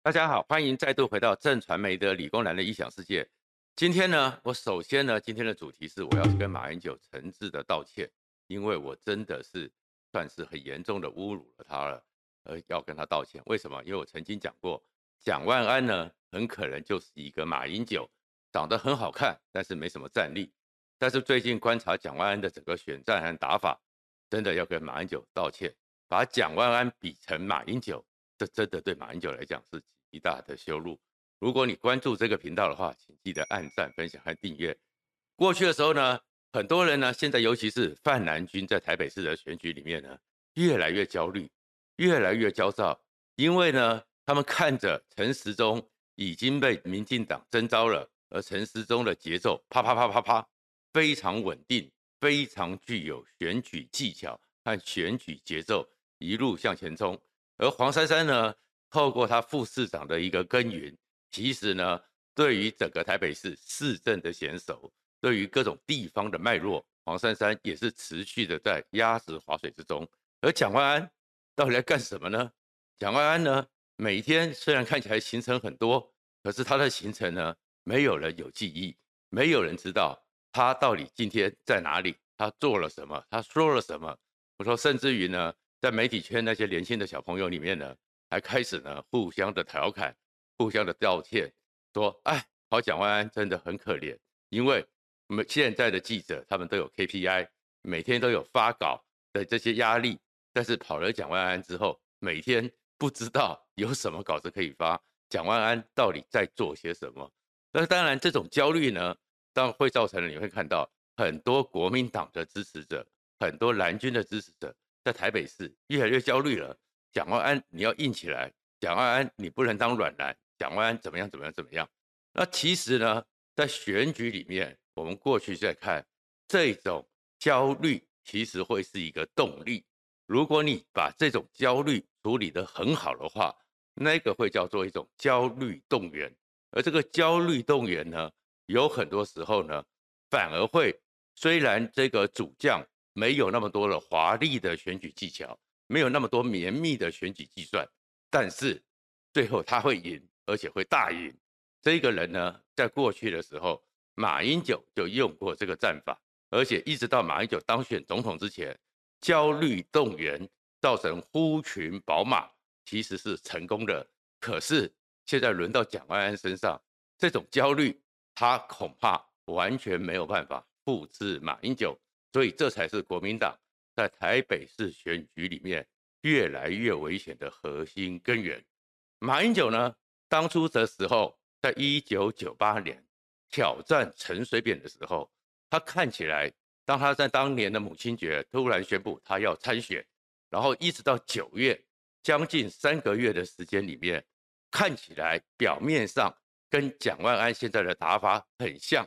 大家好，欢迎再度回到正传媒的理工男的异想世界。今天呢，我首先呢，今天的主题是我要跟马英九诚挚的道歉，因为我真的是算是很严重的侮辱了他了，呃，要跟他道歉。为什么？因为我曾经讲过，蒋万安呢，很可能就是一个马英九，长得很好看，但是没什么战力。但是最近观察蒋万安的整个选战和打法，真的要跟马英九道歉，把蒋万安比成马英九，这真的对马英九来讲是。极大的羞辱。如果你关注这个频道的话，请记得按赞、分享和订阅。过去的时候呢，很多人呢，现在尤其是范蓝军在台北市的选举里面呢，越来越焦虑，越来越焦躁，因为呢，他们看着陈时中已经被民进党征召了，而陈时中的节奏啪啪啪啪啪，非常稳定，非常具有选举技巧和选举节奏，一路向前冲。而黄珊珊呢，透过他副市长的一个耕耘，其实呢，对于整个台北市市政的娴熟，对于各种地方的脉络，黄珊珊也是持续的在压实划水之中。而蒋万安到底来干什么呢？蒋万安呢，每天虽然看起来行程很多，可是他的行程呢，没有人有记忆，没有人知道他到底今天在哪里，他做了什么，他说了什么。我说，甚至于呢，在媒体圈那些年轻的小朋友里面呢。还开始呢，互相的调侃，互相的道歉，说：“哎，跑蒋万安真的很可怜，因为我们现在的记者他们都有 KPI，每天都有发稿的这些压力，但是跑了蒋万安之后，每天不知道有什么稿子可以发，蒋万安到底在做些什么？那当然，这种焦虑呢，当然会造成了你会看到很多国民党的支持者，很多蓝军的支持者，在台北市越来越焦虑了。”蒋万安，你要硬起来！蒋万安，你不能当软男。蒋万安怎么样？怎么样？怎么样？那其实呢，在选举里面，我们过去在看这种焦虑，其实会是一个动力。如果你把这种焦虑处理得很好的话，那个会叫做一种焦虑动员。而这个焦虑动员呢，有很多时候呢，反而会虽然这个主将没有那么多的华丽的选举技巧。没有那么多绵密的选举计算，但是最后他会赢，而且会大赢。这个人呢，在过去的时候，马英九就用过这个战法，而且一直到马英九当选总统之前，焦虑动员造成呼群宝马，其实是成功的。可是现在轮到蒋万安身上，这种焦虑他恐怕完全没有办法复制马英九，所以这才是国民党。在台北市选举里面，越来越危险的核心根源。马英九呢，当初的时候，在一九九八年挑战陈水扁的时候，他看起来，当他在当年的母亲节突然宣布他要参选，然后一直到九月，将近三个月的时间里面，看起来表面上跟蒋万安现在的打法很像，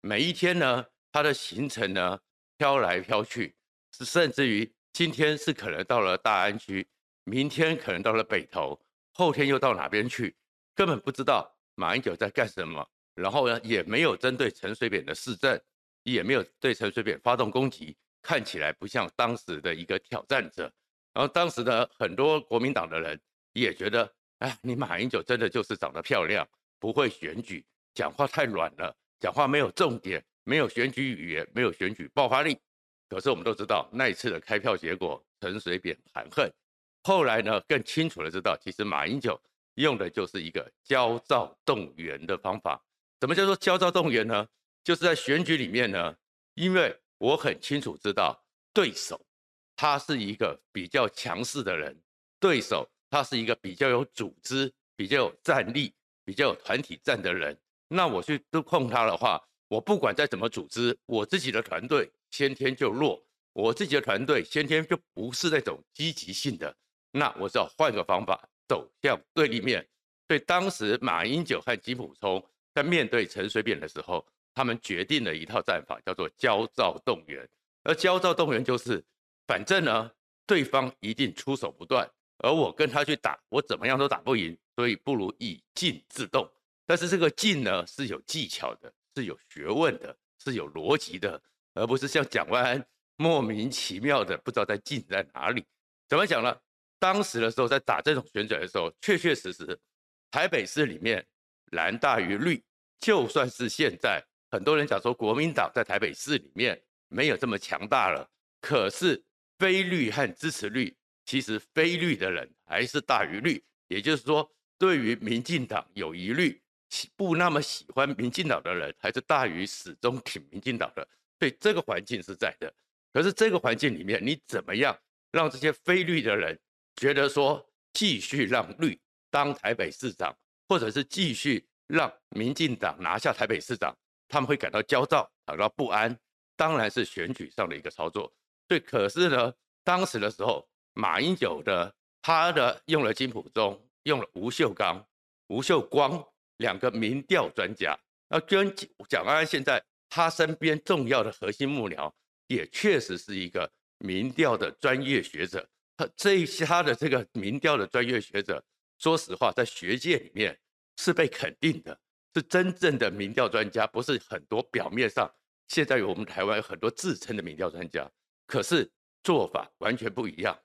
每一天呢，他的行程呢飘来飘去。是甚至于今天是可能到了大安区，明天可能到了北投，后天又到哪边去，根本不知道马英九在干什么。然后呢，也没有针对陈水扁的市政，也没有对陈水扁发动攻击，看起来不像当时的一个挑战者。然后当时的很多国民党的人也觉得，哎，你马英九真的就是长得漂亮，不会选举，讲话太软了，讲话没有重点，没有选举语言，没有选举爆发力。可是我们都知道，那一次的开票结果，陈水扁含恨。后来呢，更清楚的知道，其实马英九用的就是一个焦躁动员的方法。什么叫做焦躁动员呢？就是在选举里面呢，因为我很清楚知道对手他是一个比较强势的人，对手他是一个比较有组织、比较有战力、比较有团体战的人。那我去都控他的话，我不管再怎么组织，我自己的团队。先天就弱，我自己的团队先天就不是那种积极性的，那我只好换个方法走向对立面。所以当时马英九和金溥聪在面对陈水扁的时候，他们决定了一套战法，叫做焦躁动员。而焦躁动员就是，反正呢，对方一定出手不断，而我跟他去打，我怎么样都打不赢，所以不如以静制动。但是这个静呢，是有技巧的，是有学问的，是有逻辑的。而不是像蒋万安莫名其妙的不知道在进在哪里。怎么讲呢？当时的时候在打这种选举的时候，确确实实台北市里面蓝大于绿，就算是现在很多人讲说国民党在台北市里面没有这么强大了，可是非绿和支持绿，其实非绿的人还是大于绿，也就是说，对于民进党有疑虑、不那么喜欢民进党的人，还是大于始终挺民进党的。所以这个环境是在的。可是这个环境里面，你怎么样让这些非绿的人觉得说继续让绿当台北市长，或者是继续让民进党拿下台北市长，他们会感到焦躁、感到不安？当然是选举上的一个操作。对，可是呢，当时的时候，马英九的他的用了金溥中，用了吴秀刚、吴秀光两个民调专家，那跟蒋安现在他身边重要的核心幕僚。也确实是一个民调的专业学者，他这一些他的这个民调的专业学者，说实话，在学界里面是被肯定的，是真正的民调专家，不是很多表面上现在有我们台湾有很多自称的民调专家，可是做法完全不一样。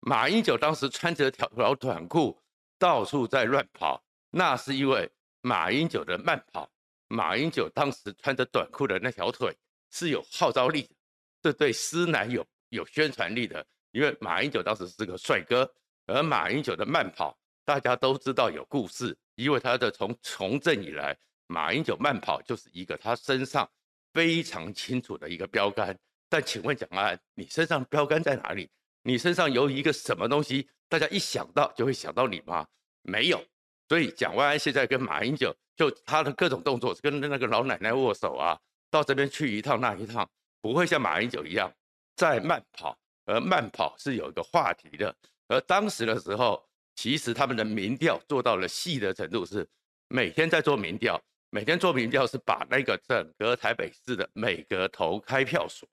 马英九当时穿着条条短裤到处在乱跑，那是因为马英九的慢跑，马英九当时穿着短裤的那条腿是有号召力的。这对师男有有宣传力的，因为马英九当时是个帅哥，而马英九的慢跑大家都知道有故事，因为他的从从政以来，马英九慢跑就是一个他身上非常清楚的一个标杆。但请问蒋安，你身上标杆在哪里？你身上有一个什么东西，大家一想到就会想到你吗？没有。所以蒋万安现在跟马英九就他的各种动作，跟那个老奶奶握手啊，到这边去一趟那一趟。不会像马英九一样在慢跑，而慢跑是有一个话题的。而当时的时候，其实他们的民调做到了细的程度，是每天在做民调，每天做民调是把那个整个台北市的每个投开票所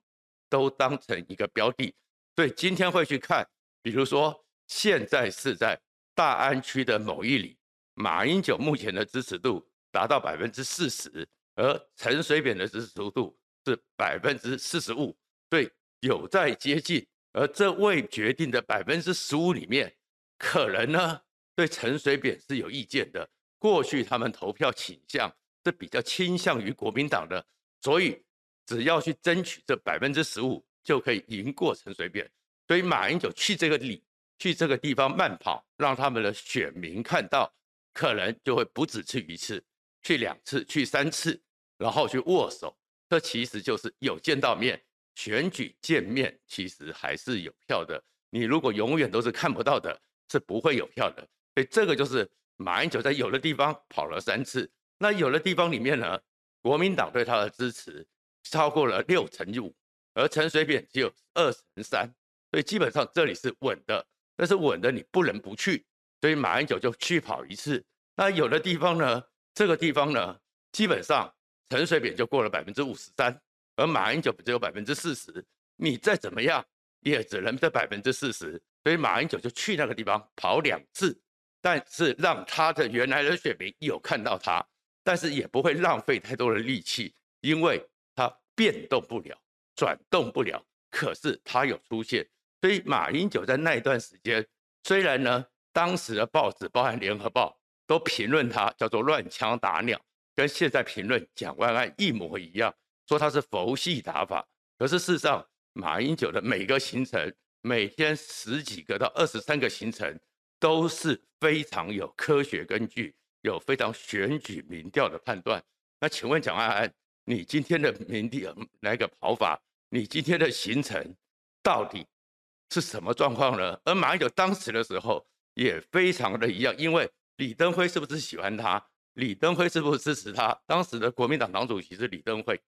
都当成一个标的。所以今天会去看，比如说现在是在大安区的某一里，马英九目前的支持度达到百分之四十，而陈水扁的支持度。是百分之四十五，对，有在接近，而这未决定的百分之十五里面，可能呢对陈水扁是有意见的。过去他们投票倾向是比较倾向于国民党的，所以只要去争取这百分之十五，就可以赢过陈水扁。所以马英九去这个里，去这个地方慢跑，让他们的选民看到，可能就会不止去一次，去两次，去三次，然后去握手。这其实就是有见到面，选举见面其实还是有票的。你如果永远都是看不到的，是不会有票的。所以这个就是马英九在有的地方跑了三次，那有的地方里面呢，国民党对他的支持超过了六成五，而陈水扁只有二成三，所以基本上这里是稳的。但是稳的你不能不去，所以马英九就去跑一次。那有的地方呢，这个地方呢，基本上。陈水扁就过了百分之五十三，而马英九只有百分之四十，你再怎么样也只能在百分之四十，所以马英九就去那个地方跑两次，但是让他的原来的选民有看到他，但是也不会浪费太多的力气，因为他变动不了，转动不了，可是他有出现，所以马英九在那一段时间，虽然呢，当时的报纸包含联合报都评论他叫做乱枪打鸟。跟现在评论蒋万安一模一样，说他是佛系打法。可是事实上，马英九的每个行程，每天十几个到二十三个行程，都是非常有科学根据，有非常选举民调的判断。那请问蒋万安，你今天的民调那个跑法，你今天的行程到底是什么状况呢？而马英九当时的时候也非常的一样，因为李登辉是不是喜欢他？李登辉是不是支持他？当时的国民党党主席是李登辉，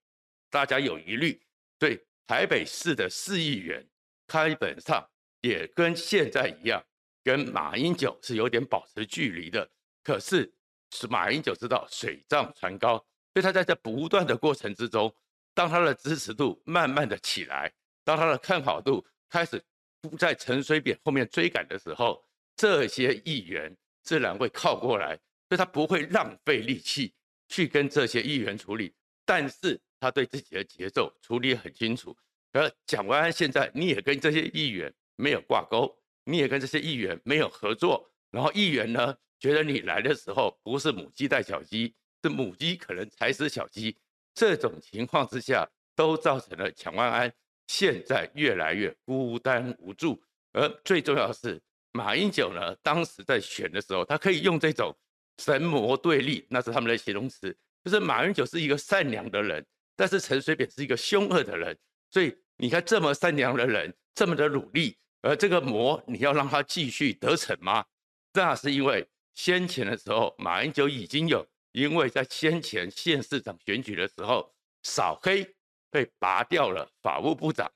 大家有疑虑。对台北市的市议员，基本上也跟现在一样，跟马英九是有点保持距离的。可是是马英九知道水涨船高，所以他在这不断的过程之中，当他的支持度慢慢的起来，当他的看好度开始不在陈水扁后面追赶的时候，这些议员自然会靠过来。所以他不会浪费力气去跟这些议员处理，但是他对自己的节奏处理很清楚。而蒋万安现在你也跟这些议员没有挂钩，你也跟这些议员没有合作，然后议员呢觉得你来的时候不是母鸡带小鸡，是母鸡可能踩死小鸡。这种情况之下，都造成了蒋万安现在越来越孤单无助。而最重要的是，马英九呢，当时在选的时候，他可以用这种神魔对立，那是他们的形容词，就是马英九是一个善良的人，但是陈水扁是一个凶恶的人。所以你看，这么善良的人，这么的努力，而这个魔，你要让他继续得逞吗？那是因为先前的时候，马英九已经有因为在先前县市长选举的时候扫黑被拔掉了法务部长，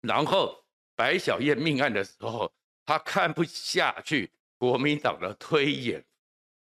然后白小燕命案的时候，他看不下去国民党的推演、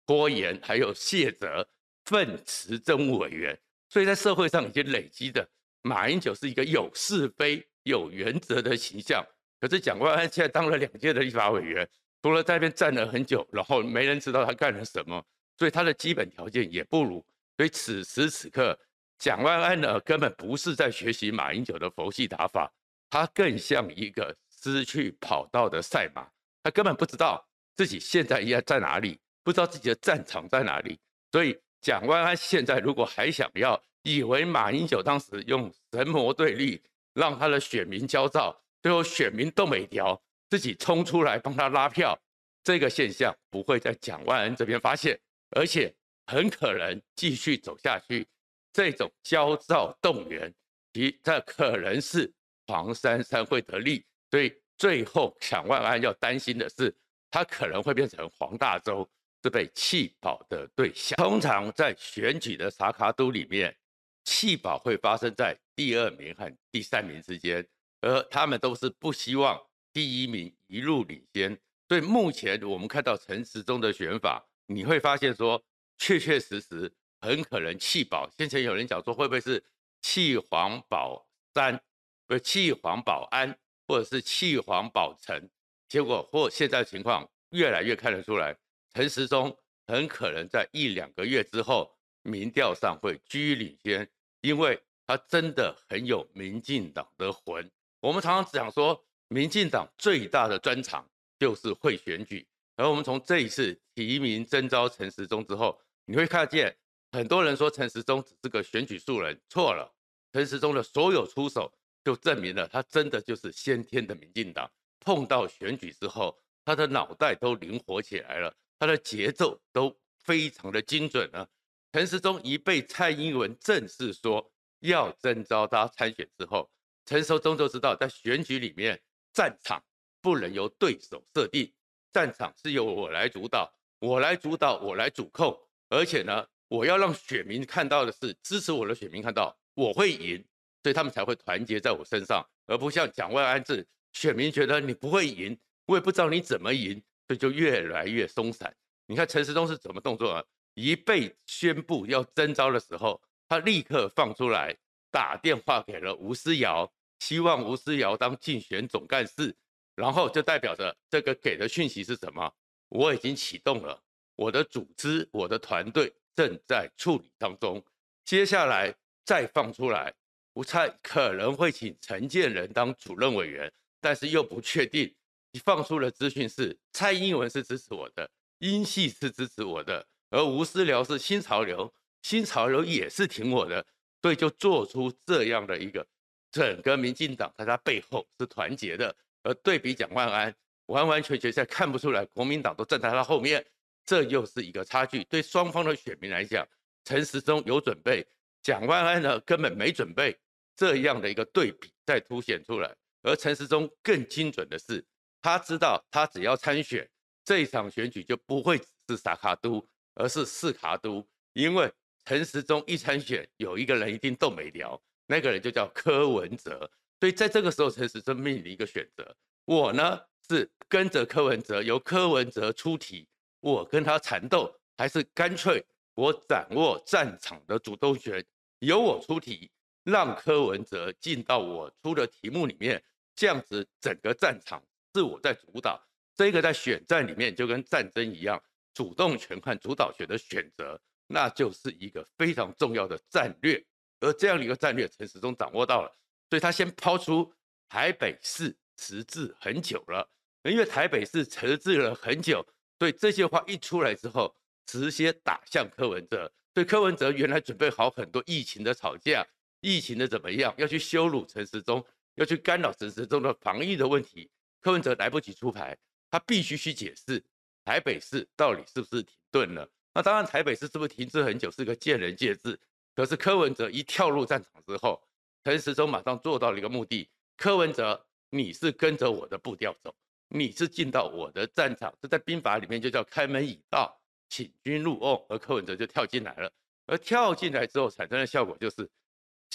拖延，还有卸责、愤辞政务委员，所以在社会上已经累积的。马英九是一个有是非、有原则的形象，可是蒋万安现在当了两届的立法委员，除了在那边站了很久，然后没人知道他干了什么，所以他的基本条件也不如。所以此时此刻，蒋万安呢根本不是在学习马英九的佛系打法，他更像一个失去跑道的赛马，他根本不知道自己现在应该在哪里，不知道自己的战场在哪里。所以蒋万安现在如果还想要，以为马英九当时用神魔对立，让他的选民焦躁，最后选民都没调，自己冲出来帮他拉票，这个现象不会在蒋万安这边发现，而且很可能继续走下去。这种焦躁动员，其这可能是黄珊珊会得利，所以最后蒋万安要担心的是，他可能会变成黄大洲是被弃保的对象。通常在选举的萨卡都里面。弃保会发生在第二名和第三名之间，而他们都是不希望第一名一路领先。所以目前我们看到陈时中的选法，你会发现说，确确实实很可能弃保。先前有人讲说，会不会是弃黄保三，不弃黄保安，或者是弃黄保陈？结果或现在情况越来越看得出来，陈时中很可能在一两个月之后。民调上会居于领先，因为他真的很有民进党的魂。我们常常讲说，民进党最大的专长就是会选举。而我们从这一次提名征召陈时中之后，你会看见很多人说陈时中只是个选举素人，错了。陈时中的所有出手，就证明了他真的就是先天的民进党。碰到选举之后，他的脑袋都灵活起来了，他的节奏都非常的精准了。陈时中一被蔡英文正式说要征召他参选之后，陈时中就知道在选举里面战场不能由对手设定，战场是由我来主导，我来主导，我来主控，而且呢，我要让选民看到的是支持我的选民看到我会赢，所以他们才会团结在我身上，而不像蒋万安这选民觉得你不会赢，我也不知道你怎么赢，所以就越来越松散。你看陈时中是怎么动作啊？一被宣布要征召的时候，他立刻放出来打电话给了吴思瑶，希望吴思瑶当竞选总干事，然后就代表着这个给的讯息是什么？我已经启动了我的组织，我的团队正在处理当中，接下来再放出来，我猜可能会请陈建仁当主任委员，但是又不确定。你放出的资讯是蔡英文是支持我的，英系是支持我的。而吴思辽是新潮流，新潮流也是挺我的，所以就做出这样的一个整个民进党在他背后是团结的。而对比蒋万安，完完全全在看不出来国民党都站在他后面，这又是一个差距。对双方的选民来讲，陈时中有准备，蒋万安呢根本没准备，这样的一个对比再凸显出来。而陈时中更精准的是，他知道他只要参选这一场选举就不会只是萨卡都。而是四卡都，因为陈时中一参选，有一个人一定动没聊，那个人就叫柯文哲，所以在这个时候，陈时中面临一个选择：我呢是跟着柯文哲，由柯文哲出题，我跟他缠斗，还是干脆我掌握战场的主动权，由我出题，让柯文哲进到我出的题目里面，这样子整个战场是我在主导，这个在选战里面就跟战争一样。主动权和主导权的选择，那就是一个非常重要的战略。而这样的一个战略，陈时中掌握到了，所以他先抛出台北市迟滞很久了。因为台北市迟滞了很久，所以这些话一出来之后，直接打向柯文哲。所以柯文哲原来准备好很多疫情的吵架，疫情的怎么样，要去羞辱陈时中，要去干扰陈时中的防疫的问题，柯文哲来不及出牌，他必须去解释台北市到底是不是停顿了。那当然，台北市是不是停滞很久是个见仁见智。可是柯文哲一跳入战场之后，陈时中马上做到了一个目的：柯文哲，你是跟着我的步调走，你是进到我的战场，这在兵法里面就叫开门以道。请君入瓮，而柯文哲就跳进来了。而跳进来之后产生的效果就是，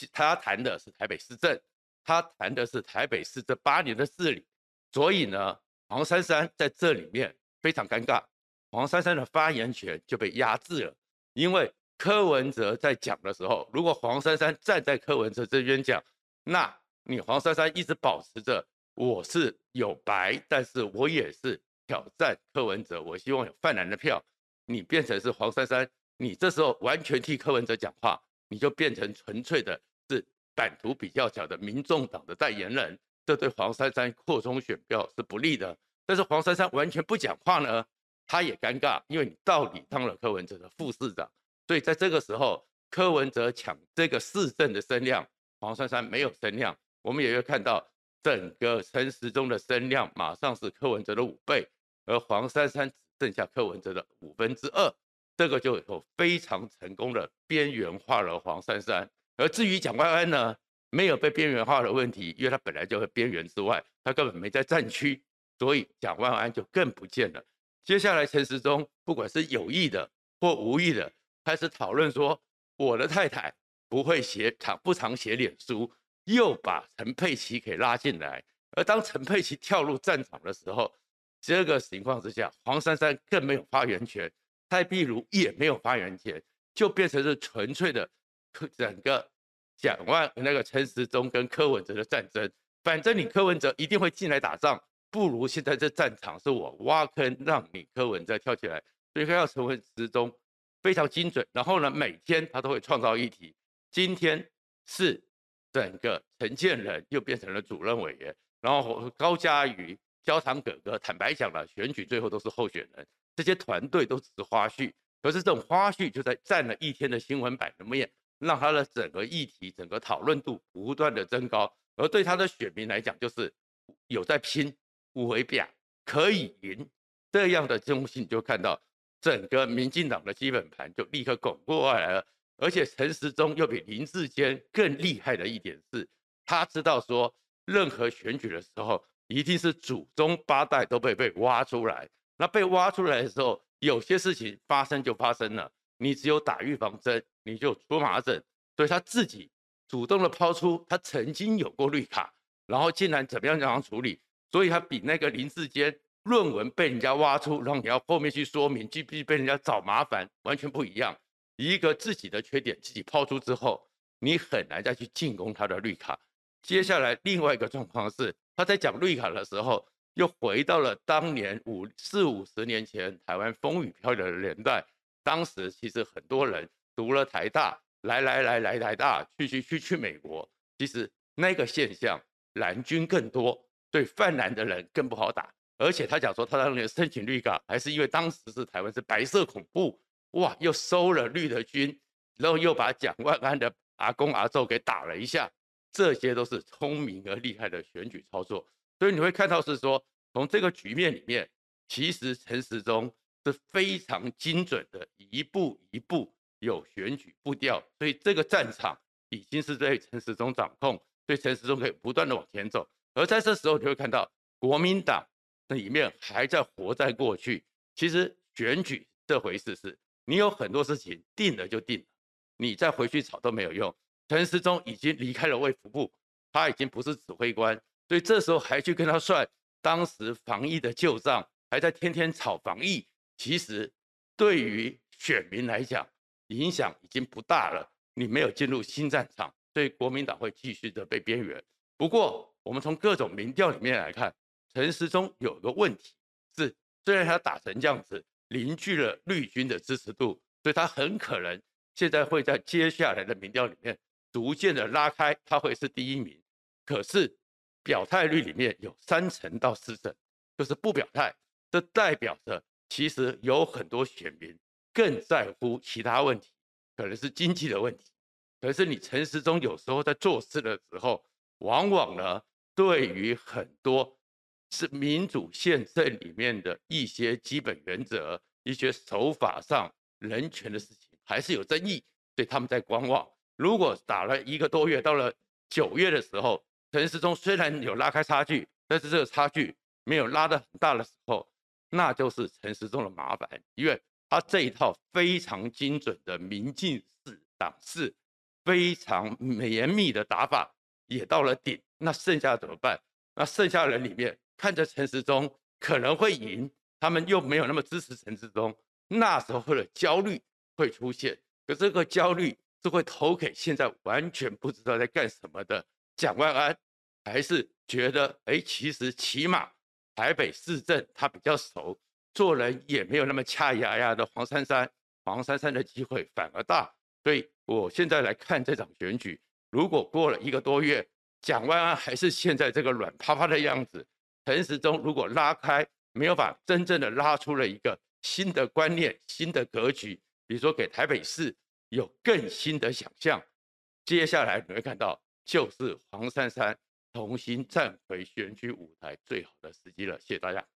他谈的是台北市政，他谈的是台北市这八年的治理。所以呢，黄珊珊在这里面非常尴尬，黄珊珊的发言权就被压制了。因为柯文哲在讲的时候，如果黄珊珊站在柯文哲这边讲，那你黄珊珊一直保持着我是有白，但是我也是挑战柯文哲，我希望有泛蓝的票。你变成是黄珊珊，你这时候完全替柯文哲讲话，你就变成纯粹的是版图比较小的民众党的代言人，这对黄珊珊扩充选票是不利的。但是黄珊珊完全不讲话呢，他也尴尬，因为你到底当了柯文哲的副市长，所以在这个时候，柯文哲抢这个市政的声量，黄珊珊没有声量。我们也会看到整个陈时中的声量马上是柯文哲的五倍，而黄珊珊只。剩下柯文哲的五分之二，这个就有非常成功的边缘化了黄珊珊。而至于蒋万安呢，没有被边缘化的问题，因为他本来就在边缘之外，他根本没在战区，所以蒋万安就更不见了。接下来陈时中不管是有意的或无意的，开始讨论说我的太太不会写常不常写脸书，又把陈佩琪给拉进来。而当陈佩琪跳入战场的时候，这个情况之下，黄珊珊更没有发言权，蔡壁如也没有发言权，就变成是纯粹的整个蒋万那个陈时中跟柯文哲的战争。反正你柯文哲一定会进来打仗，不如现在这战场是我挖坑让你柯文哲跳起来，所以他要成为时中非常精准。然后呢，每天他都会创造议题。今天是整个陈建仁又变成了主任委员，然后高嘉瑜。焦糖哥哥，坦白讲了，选举最后都是候选人，这些团队都只是花絮。可是这种花絮就在占了一天的新闻版的面，让他的整个议题、整个讨论度不断的增高。而对他的选民来讲，就是有在拼，五维表可以赢这样的中心，就看到整个民进党的基本盘就立刻巩固过来了。而且陈时中又比林志坚更厉害的一点是，他知道说任何选举的时候。一定是祖宗八代都被被挖出来，那被挖出来的时候，有些事情发生就发生了，你只有打预防针，你就出麻疹。所以他自己主动的抛出，他曾经有过绿卡，然后竟然怎么样这样处理，所以他比那个林志坚论文被人家挖出，然后你要后面去说明，就必须被人家找麻烦，完全不一样。一个自己的缺点自己抛出之后，你很难再去进攻他的绿卡。接下来另外一个状况是。他在讲绿卡的时候，又回到了当年五四五十年前台湾风雨飘摇的年代。当时其实很多人读了台大，来来来来台大，去去去去美国。其实那个现象，蓝军更多，对泛蓝的人更不好打。而且他讲说，他当年申请绿卡，还是因为当时是台湾是白色恐怖，哇，又收了绿的军，然后又把蒋万安的阿公阿祖给打了一下。这些都是聪明而厉害的选举操作，所以你会看到是说，从这个局面里面，其实陈时中是非常精准的，一步一步有选举步调，所以这个战场已经是在陈时中掌控，所以陈时中可以不断的往前走。而在这时候，你会看到国民党那里面还在活在过去。其实选举这回事是，你有很多事情定了就定了，你再回去吵都没有用。陈时中已经离开了卫福部，他已经不是指挥官，所以这时候还去跟他算当时防疫的旧账，还在天天炒防疫。其实对于选民来讲，影响已经不大了。你没有进入新战场，所以国民党会继续的被边缘。不过，我们从各种民调里面来看，陈时中有一个问题是，虽然他打成这样子，凝聚了绿军的支持度，所以他很可能现在会在接下来的民调里面。逐渐的拉开，他会是第一名。可是表态率里面有三成到四成，就是不表态，这代表着其实有很多选民更在乎其他问题，可能是经济的问题。可是你陈时中有时候在做事的时候，往往呢，对于很多是民主宪政里面的一些基本原则、一些手法上人权的事情，还是有争议，所以他们在观望。如果打了一个多月，到了九月的时候，陈时中虽然有拉开差距，但是这个差距没有拉得很大的时候，那就是陈时中的麻烦，因为他这一套非常精准的民进式党式，非常严密的打法也到了顶，那剩下怎么办？那剩下人里面看着陈时中可能会赢，他们又没有那么支持陈时中，那时候的焦虑会出现。可这个焦虑是会投给现在完全不知道在干什么的蒋万安，还是觉得哎，其实起码。台北市政他比较熟，做人也没有那么恰牙牙的黄珊珊，黄珊珊的机会反而大。所以我现在来看这场选举，如果过了一个多月，蒋万安还是现在这个软趴趴的样子，陈时中如果拉开，没有把真正的拉出了一个新的观念、新的格局，比如说给台北市有更新的想象，接下来你会看到就是黄珊珊。重新站回选举舞台最好的时机了，谢谢大家。